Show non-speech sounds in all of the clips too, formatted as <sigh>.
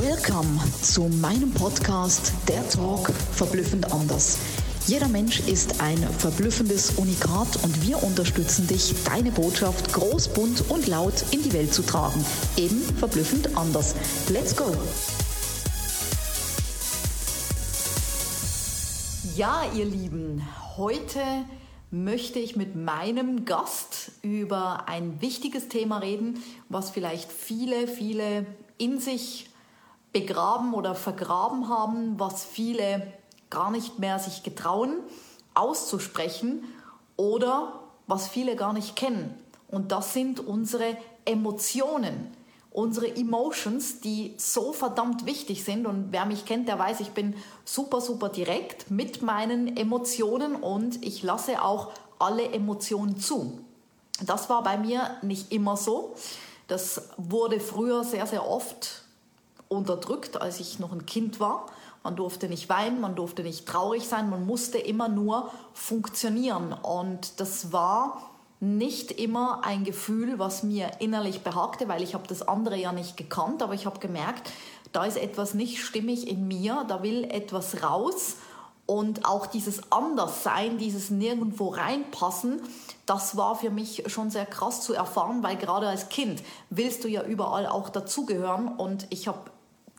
Welcome zu meinem Podcast Der Talk verblüffend anders. Jeder Mensch ist ein verblüffendes Unikat und wir unterstützen dich, deine Botschaft groß, bunt und laut in die Welt zu tragen. Eben verblüffend anders. Let's go! Ja, ihr Lieben, heute möchte ich mit meinem Gast über ein wichtiges Thema reden, was vielleicht viele, viele in sich begraben oder vergraben haben, was viele gar nicht mehr sich getrauen auszusprechen oder was viele gar nicht kennen. Und das sind unsere Emotionen, unsere Emotions, die so verdammt wichtig sind. Und wer mich kennt, der weiß, ich bin super, super direkt mit meinen Emotionen und ich lasse auch alle Emotionen zu. Das war bei mir nicht immer so. Das wurde früher sehr, sehr oft unterdrückt, als ich noch ein Kind war. Man durfte nicht weinen, man durfte nicht traurig sein, man musste immer nur funktionieren. Und das war nicht immer ein Gefühl, was mir innerlich behagte, weil ich habe das andere ja nicht gekannt, aber ich habe gemerkt, da ist etwas nicht stimmig in mir, da will etwas raus. Und auch dieses Anderssein, dieses Nirgendwo reinpassen, das war für mich schon sehr krass zu erfahren, weil gerade als Kind willst du ja überall auch dazugehören. Und ich habe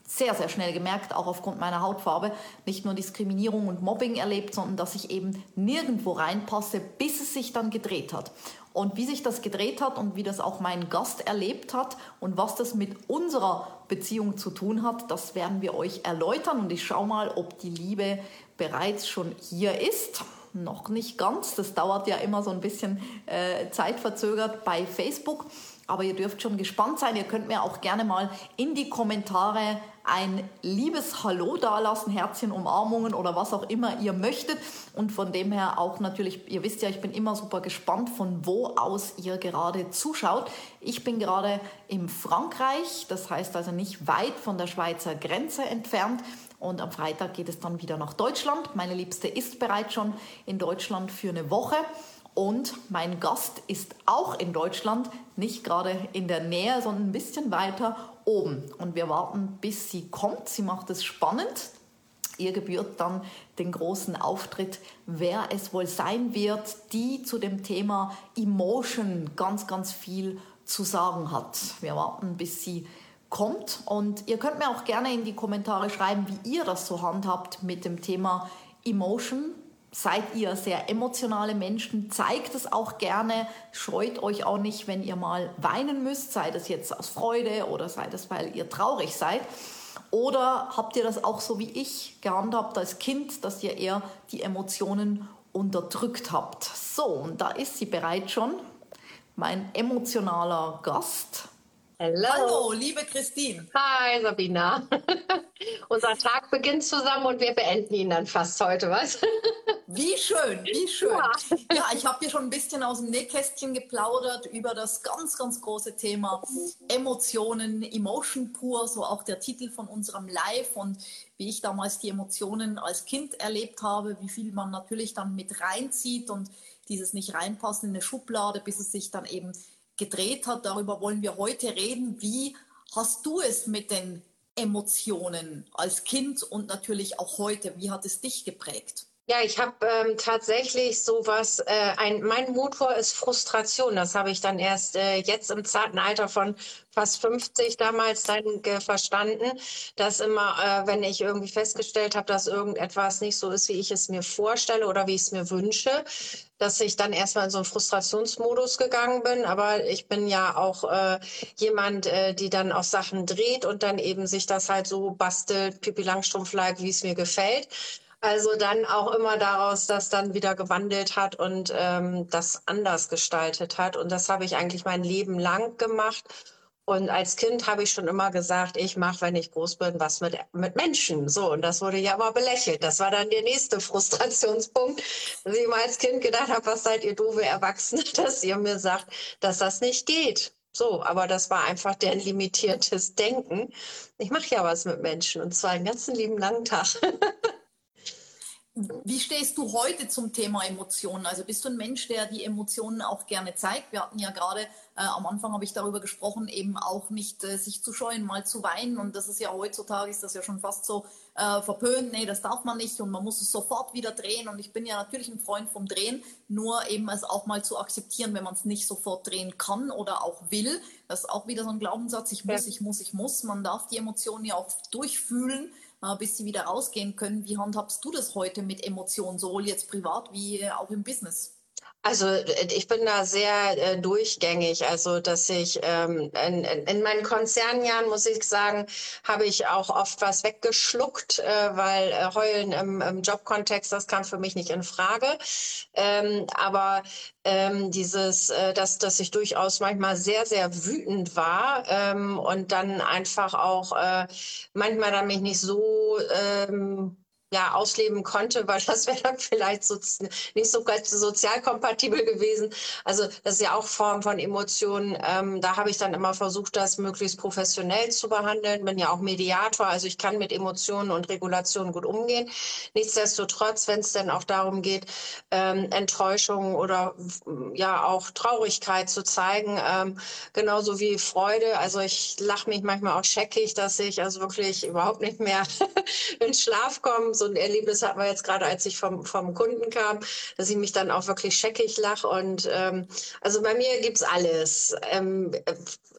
sehr, sehr schnell gemerkt, auch aufgrund meiner Hautfarbe, nicht nur Diskriminierung und Mobbing erlebt, sondern dass ich eben nirgendwo reinpasse, bis es sich dann gedreht hat. Und wie sich das gedreht hat und wie das auch mein Gast erlebt hat und was das mit unserer Beziehung zu tun hat, das werden wir euch erläutern. Und ich schaue mal, ob die Liebe bereits schon hier ist. Noch nicht ganz, das dauert ja immer so ein bisschen äh, zeitverzögert bei Facebook. Aber ihr dürft schon gespannt sein. Ihr könnt mir auch gerne mal in die Kommentare ein liebes Hallo dalassen, Herzchen, Umarmungen oder was auch immer ihr möchtet. Und von dem her auch natürlich, ihr wisst ja, ich bin immer super gespannt, von wo aus ihr gerade zuschaut. Ich bin gerade im Frankreich, das heißt also nicht weit von der Schweizer Grenze entfernt. Und am Freitag geht es dann wieder nach Deutschland. Meine Liebste ist bereits schon in Deutschland für eine Woche. Und mein Gast ist auch in Deutschland, nicht gerade in der Nähe, sondern ein bisschen weiter oben. Und wir warten, bis sie kommt. Sie macht es spannend. Ihr gebührt dann den großen Auftritt, wer es wohl sein wird, die zu dem Thema Emotion ganz, ganz viel zu sagen hat. Wir warten, bis sie kommt. Und ihr könnt mir auch gerne in die Kommentare schreiben, wie ihr das so handhabt mit dem Thema Emotion seid ihr sehr emotionale Menschen, zeigt es auch gerne, scheut euch auch nicht, wenn ihr mal weinen müsst, sei das jetzt aus Freude oder sei das, weil ihr traurig seid. Oder habt ihr das auch so wie ich gehandhabt als Kind, dass ihr eher die Emotionen unterdrückt habt? So, und da ist sie bereits schon, mein emotionaler Gast. Hello. Hallo, liebe Christine. Hi, Sabina. <laughs> Unser Tag beginnt zusammen und wir beenden ihn dann fast heute, was? <laughs> Wie schön, wie schön. Ja, ja ich habe dir schon ein bisschen aus dem Nähkästchen geplaudert über das ganz, ganz große Thema Emotionen, Emotion pur, so auch der Titel von unserem Live und wie ich damals die Emotionen als Kind erlebt habe, wie viel man natürlich dann mit reinzieht und dieses nicht reinpassen in eine Schublade, bis es sich dann eben gedreht hat. Darüber wollen wir heute reden. Wie hast du es mit den Emotionen als Kind und natürlich auch heute? Wie hat es dich geprägt? Ja, ich habe ähm, tatsächlich sowas, äh, ein, mein Motor ist Frustration. Das habe ich dann erst äh, jetzt im zarten Alter von fast 50 damals dann verstanden, dass immer, äh, wenn ich irgendwie festgestellt habe, dass irgendetwas nicht so ist, wie ich es mir vorstelle oder wie ich es mir wünsche, dass ich dann erstmal in so einen Frustrationsmodus gegangen bin. Aber ich bin ja auch äh, jemand, äh, die dann auch Sachen dreht und dann eben sich das halt so bastelt, Pipi Langstrumpf-like, wie es mir gefällt. Also dann auch immer daraus, das dann wieder gewandelt hat und ähm, das anders gestaltet hat. Und das habe ich eigentlich mein Leben lang gemacht. Und als Kind habe ich schon immer gesagt, ich mache, wenn ich groß bin, was mit, mit Menschen. So, und das wurde ja aber belächelt. Das war dann der nächste <laughs> Frustrationspunkt, dass ich mal als Kind gedacht habe, was seid ihr doofe Erwachsene, <laughs> dass ihr mir sagt, dass das nicht geht. So, aber das war einfach deren limitiertes Denken. Ich mache ja was mit Menschen und zwar einen ganzen lieben langen Tag. <laughs> Wie stehst du heute zum Thema Emotionen? Also bist du ein Mensch, der die Emotionen auch gerne zeigt? Wir hatten ja gerade äh, am Anfang habe ich darüber gesprochen, eben auch nicht äh, sich zu scheuen, mal zu weinen. Und das ist ja heutzutage ist das ja schon fast so äh, verpönt. Nee, das darf man nicht und man muss es sofort wieder drehen. Und ich bin ja natürlich ein Freund vom Drehen, nur eben es auch mal zu akzeptieren, wenn man es nicht sofort drehen kann oder auch will. Das ist auch wieder so ein Glaubenssatz. Ich muss, ja. ich muss, ich muss. Man darf die Emotionen ja auch durchfühlen bis sie wieder rausgehen können. Wie handhabst du das heute mit Emotionen, sowohl jetzt privat wie äh, auch im Business? Also äh, ich bin da sehr äh, durchgängig. Also dass ich ähm, in, in, meinen Konzernjahren, muss ich sagen, habe ich auch oft was weggeschluckt, äh, weil äh, Heulen im, im, Jobkontext, das kam für mich nicht in Frage. Ähm, aber ähm, dieses, äh, dass, dass ich durchaus manchmal sehr, sehr wütend war ähm, und dann einfach auch äh, manchmal dann mich nicht so ähm, ja, ausleben konnte, weil das wäre dann vielleicht so, nicht so ganz sozial kompatibel gewesen. Also das ist ja auch Form von Emotionen. Ähm, da habe ich dann immer versucht, das möglichst professionell zu behandeln. Bin ja auch Mediator, also ich kann mit Emotionen und Regulationen gut umgehen. Nichtsdestotrotz, wenn es dann auch darum geht, ähm, Enttäuschung oder ja auch Traurigkeit zu zeigen, ähm, genauso wie Freude. Also ich lache mich manchmal auch scheckig, dass ich also wirklich überhaupt nicht mehr <laughs> in Schlaf komme so ein Erlebnis hatten wir jetzt gerade, als ich vom, vom Kunden kam, dass ich mich dann auch wirklich scheckig lache. Und ähm, also bei mir gibt es alles. Ähm,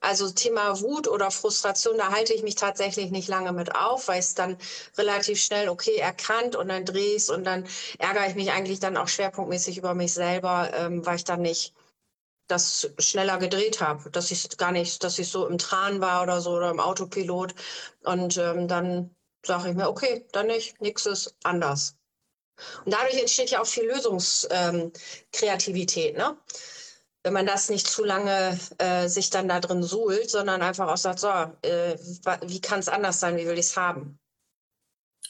also Thema Wut oder Frustration, da halte ich mich tatsächlich nicht lange mit auf, weil es dann relativ schnell okay erkannt und dann drehe ich und dann ärgere ich mich eigentlich dann auch schwerpunktmäßig über mich selber, ähm, weil ich dann nicht das schneller gedreht habe, dass ich gar nicht, dass ich so im Tran war oder so oder im Autopilot und ähm, dann sage ich mir, okay, dann nicht, nichts ist anders. Und dadurch entsteht ja auch viel Lösungskreativität, ähm, ne? Wenn man das nicht zu lange äh, sich dann da drin suhlt, sondern einfach auch sagt, so, äh, wie kann es anders sein, wie will ich es haben?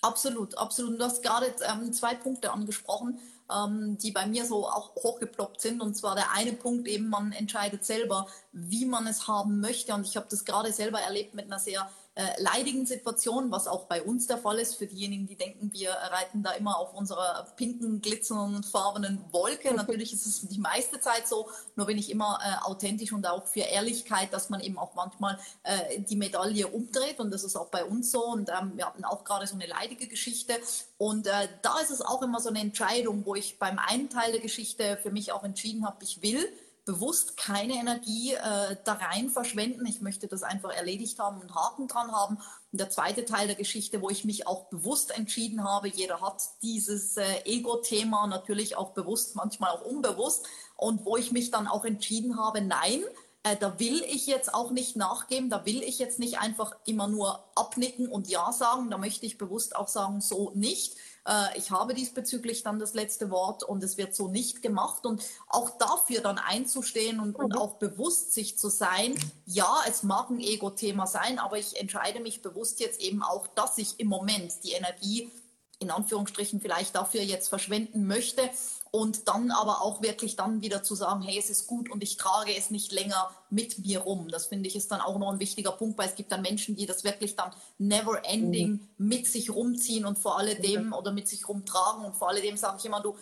Absolut, absolut. Du hast gerade ähm, zwei Punkte angesprochen, ähm, die bei mir so auch hochgeploppt sind. Und zwar der eine Punkt eben, man entscheidet selber, wie man es haben möchte. Und ich habe das gerade selber erlebt mit einer sehr äh, leidigen Situation, was auch bei uns der Fall ist. Für diejenigen, die denken, wir reiten da immer auf unserer pinken, glitzernden, farbenen Wolke. Natürlich ist es die meiste Zeit so, nur bin ich immer äh, authentisch und auch für Ehrlichkeit, dass man eben auch manchmal äh, die Medaille umdreht und das ist auch bei uns so. Und ähm, wir hatten auch gerade so eine leidige Geschichte. Und äh, da ist es auch immer so eine Entscheidung, wo ich beim einen Teil der Geschichte für mich auch entschieden habe, ich will bewusst keine Energie äh, da rein verschwenden. Ich möchte das einfach erledigt haben und Haken dran haben. Und der zweite Teil der Geschichte, wo ich mich auch bewusst entschieden habe, jeder hat dieses äh, Ego-Thema natürlich auch bewusst, manchmal auch unbewusst. Und wo ich mich dann auch entschieden habe, nein, äh, da will ich jetzt auch nicht nachgeben, da will ich jetzt nicht einfach immer nur abnicken und Ja sagen, da möchte ich bewusst auch sagen, so nicht äh, ich habe diesbezüglich dann das letzte Wort und es wird so nicht gemacht. Und auch dafür dann einzustehen und, und mhm. auch bewusst sich zu sein, ja, es mag ein Ego-Thema sein, aber ich entscheide mich bewusst jetzt eben auch, dass ich im Moment die Energie in Anführungsstrichen vielleicht dafür jetzt verschwenden möchte und dann aber auch wirklich dann wieder zu sagen, hey, es ist gut und ich trage es nicht länger mit mir rum. Das finde ich ist dann auch noch ein wichtiger Punkt, weil es gibt dann Menschen, die das wirklich dann never ending mhm. mit sich rumziehen und vor alledem mhm. oder mit sich rumtragen und vor alledem sage ich immer, du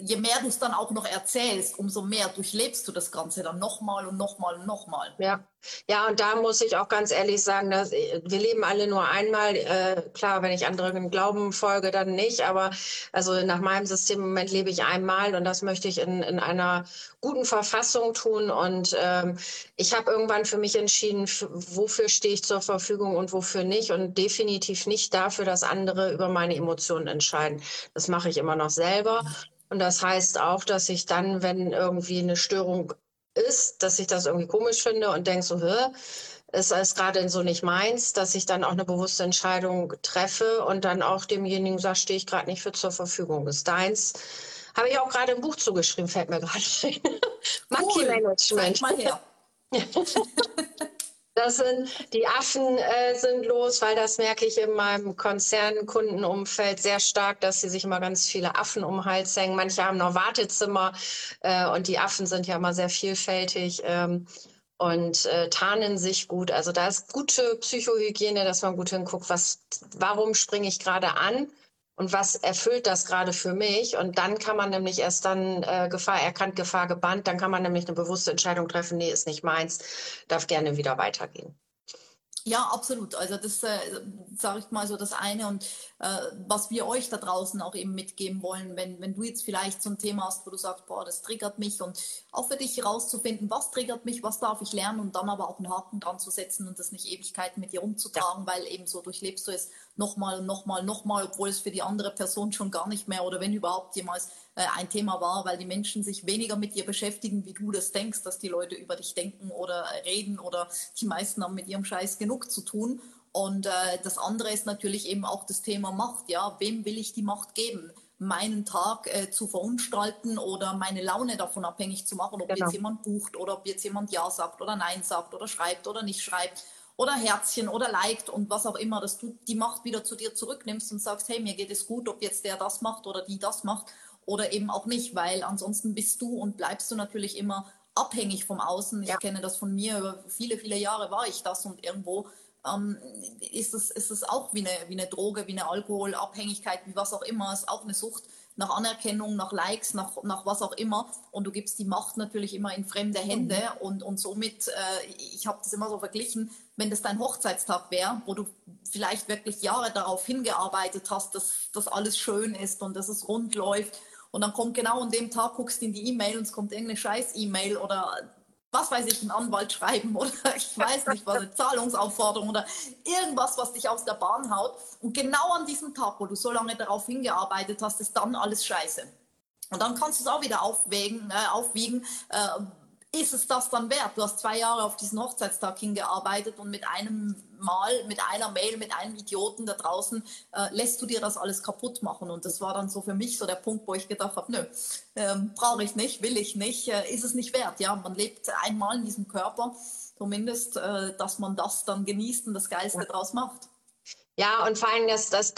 je mehr du es dann auch noch erzählst, umso mehr durchlebst du das Ganze dann nochmal und nochmal und nochmal. Ja. Ja, und da muss ich auch ganz ehrlich sagen, dass wir leben alle nur einmal. Äh, klar, wenn ich anderen Glauben folge, dann nicht. Aber also nach meinem System im Moment lebe ich einmal und das möchte ich in, in einer guten Verfassung tun. Und ähm, ich habe irgendwann für mich entschieden, wofür stehe ich zur Verfügung und wofür nicht. Und definitiv nicht dafür, dass andere über meine Emotionen entscheiden. Das mache ich immer noch selber. Und das heißt auch, dass ich dann, wenn irgendwie eine Störung ist, dass ich das irgendwie komisch finde und denke so, Hä, es ist gerade so nicht meins, dass ich dann auch eine bewusste Entscheidung treffe und dann auch demjenigen sage, stehe ich gerade nicht für zur Verfügung. Ist deins. Habe ich auch gerade ein Buch zugeschrieben, fällt mir gerade <laughs> ein. Monkey cool. Management. Mal her. <laughs> <laughs> Das sind, die Affen äh, sind los, weil das merke ich in meinem Konzernkundenumfeld sehr stark, dass sie sich immer ganz viele Affen um den Hals hängen. Manche haben noch Wartezimmer äh, und die Affen sind ja immer sehr vielfältig. Ähm, und äh, tarnen sich gut. Also da ist gute Psychohygiene, dass man gut hinguckt, was, warum springe ich gerade an und was erfüllt das gerade für mich? Und dann kann man nämlich erst dann äh, Gefahr erkannt, Gefahr gebannt, dann kann man nämlich eine bewusste Entscheidung treffen, nee, ist nicht meins, darf gerne wieder weitergehen. Ja, absolut. Also das äh, sage ich mal so das eine und äh, was wir euch da draußen auch eben mitgeben wollen, wenn, wenn du jetzt vielleicht so ein Thema hast, wo du sagst, boah, das triggert mich und auch für dich herauszufinden, was triggert mich, was darf ich lernen und dann aber auch einen Haken dran zu setzen und das nicht Ewigkeiten mit dir umzutragen, ja. weil eben so durchlebst du es nochmal nochmal, nochmal, obwohl es für die andere Person schon gar nicht mehr oder wenn überhaupt jemals äh, ein Thema war, weil die Menschen sich weniger mit dir beschäftigen, wie du das denkst, dass die Leute über dich denken oder reden oder die meisten haben mit ihrem Scheiß genug zu tun. Und äh, das andere ist natürlich eben auch das Thema Macht. Ja, wem will ich die Macht geben? meinen Tag äh, zu verunstalten oder meine Laune davon abhängig zu machen, ob genau. jetzt jemand bucht oder ob jetzt jemand Ja sagt oder Nein sagt oder schreibt oder nicht schreibt oder Herzchen oder liked und was auch immer, dass du die Macht wieder zu dir zurücknimmst und sagst, hey, mir geht es gut, ob jetzt der das macht oder die das macht oder eben auch nicht, weil ansonsten bist du und bleibst du natürlich immer abhängig vom Außen. Ich ja. kenne das von mir, über viele, viele Jahre war ich das und irgendwo ähm, ist, es, ist auch wie eine, wie eine Droge, wie eine Alkoholabhängigkeit, wie was auch immer, ist auch eine Sucht nach Anerkennung, nach Likes, nach, nach was auch immer. Und du gibst die Macht natürlich immer in fremde Hände. Mhm. Und, und somit, äh, ich habe das immer so verglichen, wenn das dein Hochzeitstag wäre, wo du vielleicht wirklich Jahre darauf hingearbeitet hast, dass das alles schön ist und dass es rund läuft. Und dann kommt genau an dem Tag, guckst in die E-Mail und es kommt irgendeine Scheiß-E-Mail oder was weiß ich, einen Anwalt schreiben oder <laughs> ich weiß nicht, was eine Zahlungsaufforderung oder irgendwas, was dich aus der Bahn haut. Und genau an diesem Tag, wo du so lange darauf hingearbeitet hast, ist dann alles scheiße. Und dann kannst du es auch wieder aufwägen, äh, aufwiegen. Äh, ist es das dann wert? Du hast zwei Jahre auf diesen Hochzeitstag hingearbeitet und mit einem Mal, mit einer Mail, mit einem Idioten da draußen, äh, lässt du dir das alles kaputt machen. Und das war dann so für mich so der Punkt, wo ich gedacht habe, nö, ähm, brauche ich nicht, will ich nicht, äh, ist es nicht wert. Ja, man lebt einmal in diesem Körper, zumindest, äh, dass man das dann genießt und das Geiste ja. draus macht. Ja, und vor allem, das, das,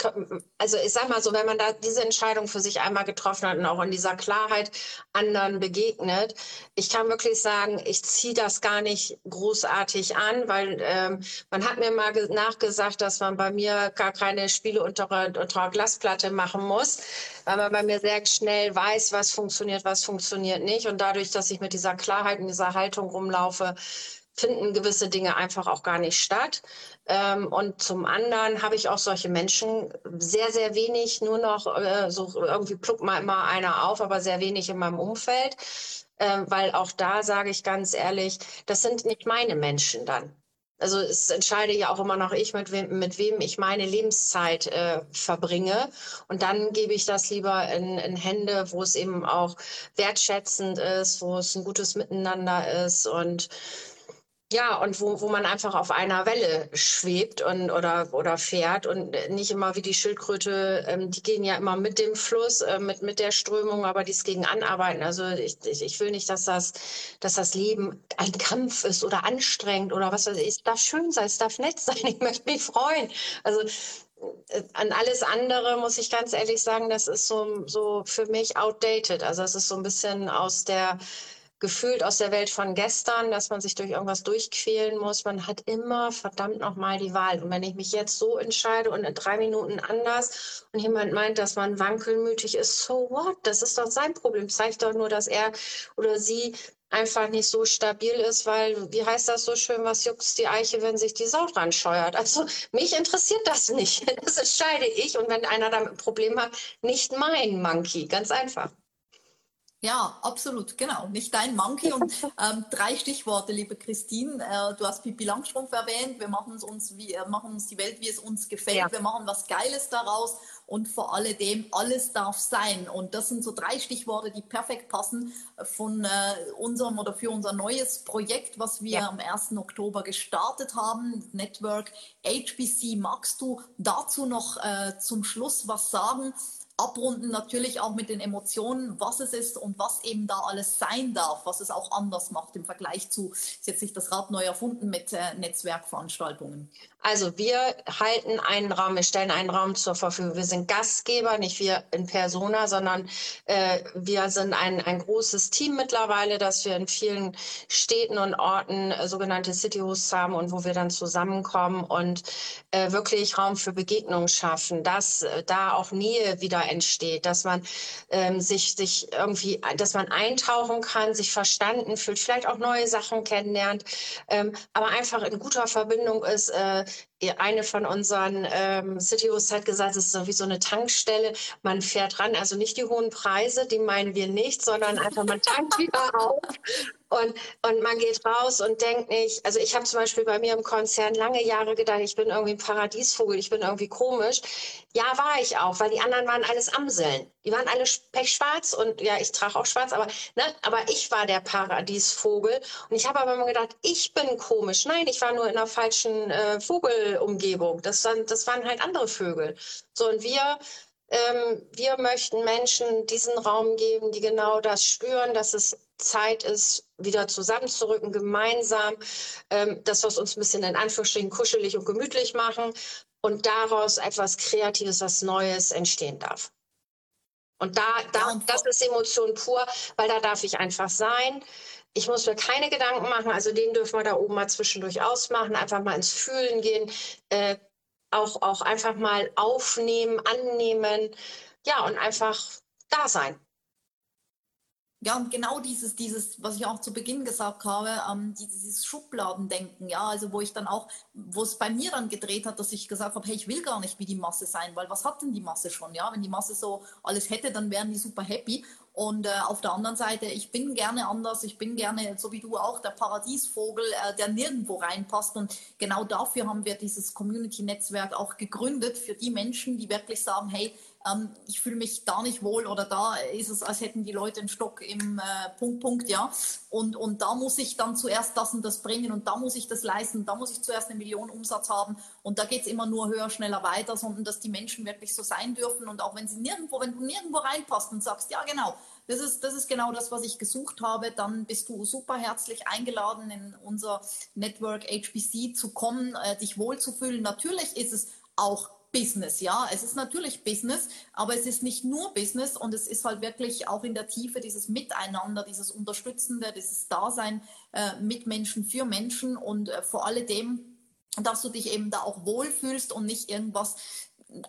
also ich sag mal so, wenn man da diese Entscheidung für sich einmal getroffen hat und auch in dieser Klarheit anderen begegnet, ich kann wirklich sagen, ich ziehe das gar nicht großartig an, weil ähm, man hat mir mal nachgesagt, dass man bei mir gar keine Spiele unter, unter Glasplatte machen muss, weil man bei mir sehr schnell weiß, was funktioniert, was funktioniert nicht. Und dadurch, dass ich mit dieser Klarheit und dieser Haltung rumlaufe, finden gewisse Dinge einfach auch gar nicht statt. Ähm, und zum anderen habe ich auch solche Menschen sehr, sehr wenig, nur noch äh, so irgendwie pluckt mal immer einer auf, aber sehr wenig in meinem Umfeld. Äh, weil auch da sage ich ganz ehrlich, das sind nicht meine Menschen dann. Also es entscheide ja auch immer noch ich, mit wem, mit wem ich meine Lebenszeit äh, verbringe. Und dann gebe ich das lieber in, in Hände, wo es eben auch wertschätzend ist, wo es ein gutes Miteinander ist und ja, und wo, wo man einfach auf einer Welle schwebt und, oder, oder fährt und nicht immer wie die Schildkröte, ähm, die gehen ja immer mit dem Fluss, äh, mit, mit der Strömung, aber dies gegen anarbeiten. Also ich, ich, ich will nicht, dass das, dass das Leben ein Kampf ist oder anstrengend oder was weiß ich. Es darf schön sein, es darf nett <laughs> sein, ich möchte mich freuen. Also äh, an alles andere muss ich ganz ehrlich sagen, das ist so, so für mich outdated. Also es ist so ein bisschen aus der gefühlt aus der Welt von gestern, dass man sich durch irgendwas durchquälen muss. Man hat immer verdammt nochmal die Wahl. Und wenn ich mich jetzt so entscheide und in drei Minuten anders und jemand meint, dass man wankelmütig ist, so what? Das ist doch sein Problem. Zeigt doch nur, dass er oder sie einfach nicht so stabil ist, weil, wie heißt das so schön, was juckt die Eiche, wenn sich die Sau dran scheuert? Also mich interessiert das nicht. <laughs> Das entscheide ich und wenn einer damit ein Problem hat, nicht mein Monkey. Ganz einfach. Ja, absolut, genau. Nicht dein Monkey. Und <laughs> ähm, drei Stichworte, liebe Christine. Äh, du hast Pipi Langstrumpf erwähnt. Wir machen uns, wie, äh, machen uns die Welt, wie es uns gefällt. Ja. Wir machen was Geiles daraus. Und vor alledem, alles darf sein. Und das sind so drei Stichworte, die perfekt passen von äh, unserem oder für unser neues Projekt, was wir ja. am 1. Oktober gestartet haben. Network HBC. Magst du dazu noch äh, zum Schluss was sagen? Abrunden natürlich auch mit den Emotionen, was es ist und was eben da alles sein darf, was es auch anders macht im Vergleich zu, ist jetzt nicht das Rad neu erfunden mit äh, Netzwerkveranstaltungen. Also wir halten einen Raum, wir stellen einen Raum zur Verfügung. Wir sind Gastgeber, nicht wir in Persona, sondern äh, wir sind ein, ein großes Team mittlerweile, dass wir in vielen Städten und Orten äh, sogenannte City Hosts haben und wo wir dann zusammenkommen und äh, wirklich Raum für Begegnungen schaffen, dass äh, da auch Nähe wieder entsteht, dass man ähm, sich, sich irgendwie, dass man eintauchen kann, sich verstanden fühlt, vielleicht auch neue Sachen kennenlernt, ähm, aber einfach in guter Verbindung ist. Äh, eine von unseren ähm, Cityos hat gesagt, es ist so wie so eine Tankstelle. Man fährt ran, also nicht die hohen Preise, die meinen wir nicht, sondern einfach man tankt <laughs> wieder auf und, und man geht raus und denkt nicht, also ich habe zum Beispiel bei mir im Konzern lange Jahre gedacht, ich bin irgendwie ein Paradiesvogel, ich bin irgendwie komisch. Ja, war ich auch, weil die anderen waren alles Amseln. Die waren alle pechschwarz und ja, ich trage auch schwarz, aber, ne, aber ich war der Paradiesvogel. Und ich habe aber immer gedacht, ich bin komisch. Nein, ich war nur in einer falschen äh, Vogelumgebung. Das, waren, das waren halt andere Vögel. So, und wir ähm, wir möchten Menschen diesen Raum geben, die genau das spüren, dass es Zeit ist, wieder zusammenzurücken, gemeinsam ähm, das, was uns ein bisschen in Anführungsstrichen kuschelig und gemütlich machen und daraus etwas Kreatives, was Neues entstehen darf. Und da, da, das ist Emotion pur, weil da darf ich einfach sein. Ich muss mir keine Gedanken machen, also den dürfen wir da oben mal zwischendurch ausmachen, einfach mal ins Fühlen gehen, äh, auch, auch einfach mal aufnehmen, annehmen, ja, und einfach da sein. Ja, und genau dieses, dieses, was ich auch zu Beginn gesagt habe, ähm, dieses Schubladendenken, ja, also wo ich dann auch, wo es bei mir dann gedreht hat, dass ich gesagt habe, hey, ich will gar nicht wie die Masse sein, weil was hat denn die Masse schon, ja? Wenn die Masse so alles hätte, dann wären die super happy. Und äh, auf der anderen Seite, ich bin gerne anders, ich bin gerne, so wie du auch, der Paradiesvogel, äh, der nirgendwo reinpasst. Und genau dafür haben wir dieses Community-Netzwerk auch gegründet, für die Menschen, die wirklich sagen, hey, ähm, ich fühle mich da nicht wohl oder da ist es, als hätten die Leute einen Stock im äh, Punkt, Punkt, ja. Und, und da muss ich dann zuerst das und das bringen und da muss ich das leisten, da muss ich zuerst eine Million Umsatz haben und da geht es immer nur höher, schneller weiter, sondern dass die Menschen wirklich so sein dürfen und auch wenn sie nirgendwo, wenn du nirgendwo reinpasst und sagst, ja genau, das ist, das ist genau das, was ich gesucht habe. Dann bist du super herzlich eingeladen, in unser Network HBC zu kommen, äh, dich wohlzufühlen. Natürlich ist es auch Business, ja. Es ist natürlich Business, aber es ist nicht nur Business und es ist halt wirklich auch in der Tiefe dieses Miteinander, dieses Unterstützende, dieses Dasein äh, mit Menschen für Menschen und äh, vor alledem, dass du dich eben da auch wohlfühlst und nicht irgendwas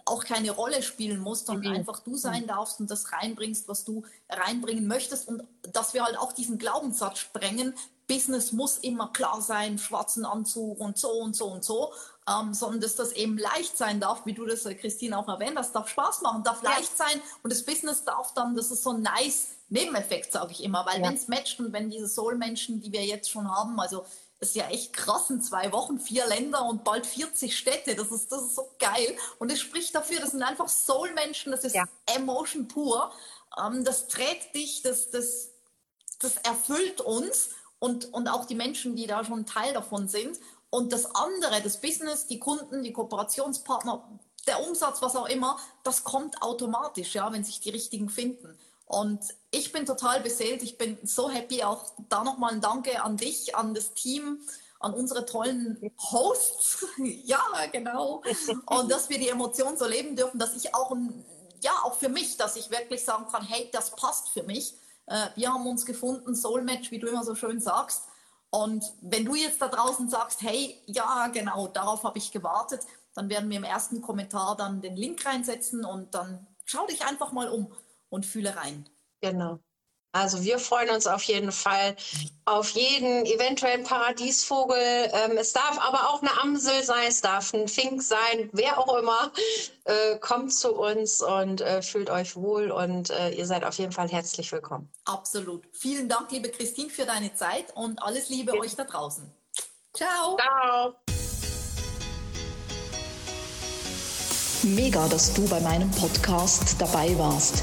auch keine Rolle spielen musst, sondern mhm. einfach du sein darfst und das reinbringst, was du reinbringen möchtest und dass wir halt auch diesen Glaubenssatz sprengen, Business muss immer klar sein, schwarzen Anzug und so und so und so, ähm, sondern dass das eben leicht sein darf, wie du das, äh, Christine, auch erwähnt hast, darf Spaß machen, darf ja. leicht sein und das Business darf dann, das ist so ein nice Nebeneffekt, sage ich immer, weil ja. wenn es matcht und wenn diese Soul-Menschen, die wir jetzt schon haben, also ist ja echt krass in zwei Wochen, vier Länder und bald 40 Städte. Das ist, das ist so geil. Und es spricht dafür, das sind einfach Soul-Menschen, das ist ja. Emotion pur. Ähm, das trägt dich, das, das, das erfüllt uns und, und auch die Menschen, die da schon Teil davon sind. Und das andere, das Business, die Kunden, die Kooperationspartner, der Umsatz, was auch immer, das kommt automatisch, ja, wenn sich die richtigen finden. Und ich bin total beseelt. Ich bin so happy. Auch da nochmal ein Danke an dich, an das Team, an unsere tollen Hosts. <laughs> ja, genau. Und dass wir die Emotionen so leben dürfen, dass ich auch, ja, auch für mich, dass ich wirklich sagen kann, hey, das passt für mich. Äh, wir haben uns gefunden, Soul Match, wie du immer so schön sagst. Und wenn du jetzt da draußen sagst, hey, ja, genau, darauf habe ich gewartet, dann werden wir im ersten Kommentar dann den Link reinsetzen und dann schau dich einfach mal um und fühle rein. Genau. Also wir freuen uns auf jeden Fall auf jeden eventuellen Paradiesvogel. Ähm, es darf aber auch eine Amsel sein, es darf ein Fink sein, wer auch immer. Äh, kommt zu uns und äh, fühlt euch wohl und äh, ihr seid auf jeden Fall herzlich willkommen. Absolut. Vielen Dank, liebe Christine, für deine Zeit und alles Liebe ja. euch da draußen. Ciao. Ciao. Mega, dass du bei meinem Podcast dabei warst.